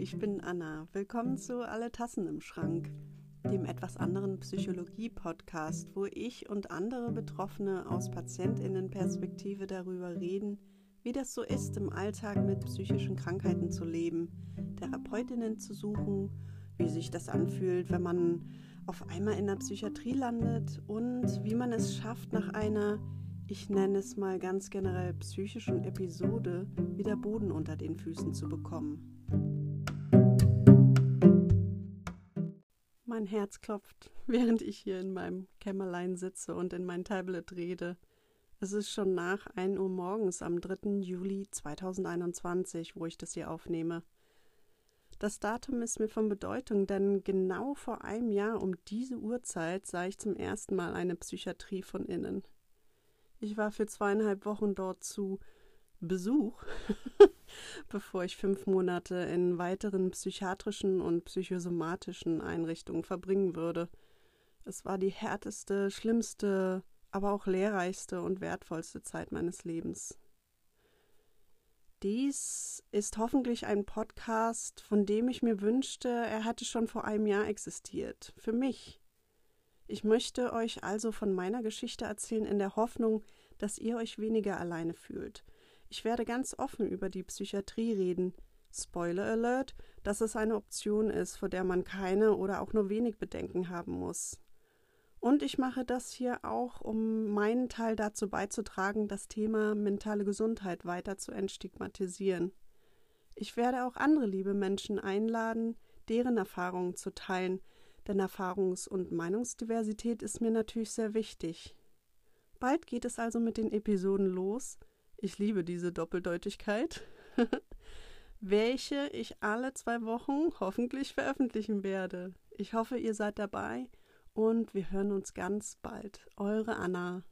ich bin Anna. Willkommen zu Alle Tassen im Schrank, dem etwas anderen Psychologie-Podcast, wo ich und andere Betroffene aus PatientInnenperspektive darüber reden, wie das so ist, im Alltag mit psychischen Krankheiten zu leben, Therapeutinnen zu suchen, wie sich das anfühlt, wenn man auf einmal in der Psychiatrie landet und wie man es schafft, nach einer ich nenne es mal ganz generell psychischen Episode, wieder Boden unter den Füßen zu bekommen. Mein Herz klopft, während ich hier in meinem Kämmerlein sitze und in mein Tablet rede. Es ist schon nach 1 Uhr morgens am 3. Juli 2021, wo ich das hier aufnehme. Das Datum ist mir von Bedeutung, denn genau vor einem Jahr um diese Uhrzeit sah ich zum ersten Mal eine Psychiatrie von innen. Ich war für zweieinhalb Wochen dort zu Besuch, bevor ich fünf Monate in weiteren psychiatrischen und psychosomatischen Einrichtungen verbringen würde. Es war die härteste, schlimmste, aber auch lehrreichste und wertvollste Zeit meines Lebens. Dies ist hoffentlich ein Podcast, von dem ich mir wünschte, er hätte schon vor einem Jahr existiert. Für mich, ich möchte euch also von meiner Geschichte erzählen in der Hoffnung, dass ihr euch weniger alleine fühlt. Ich werde ganz offen über die Psychiatrie reden. Spoiler Alert, dass es eine Option ist, vor der man keine oder auch nur wenig Bedenken haben muss. Und ich mache das hier auch, um meinen Teil dazu beizutragen, das Thema mentale Gesundheit weiter zu entstigmatisieren. Ich werde auch andere liebe Menschen einladen, deren Erfahrungen zu teilen, denn Erfahrungs- und Meinungsdiversität ist mir natürlich sehr wichtig. Bald geht es also mit den Episoden los. Ich liebe diese Doppeldeutigkeit. welche ich alle zwei Wochen hoffentlich veröffentlichen werde. Ich hoffe, ihr seid dabei und wir hören uns ganz bald. Eure Anna.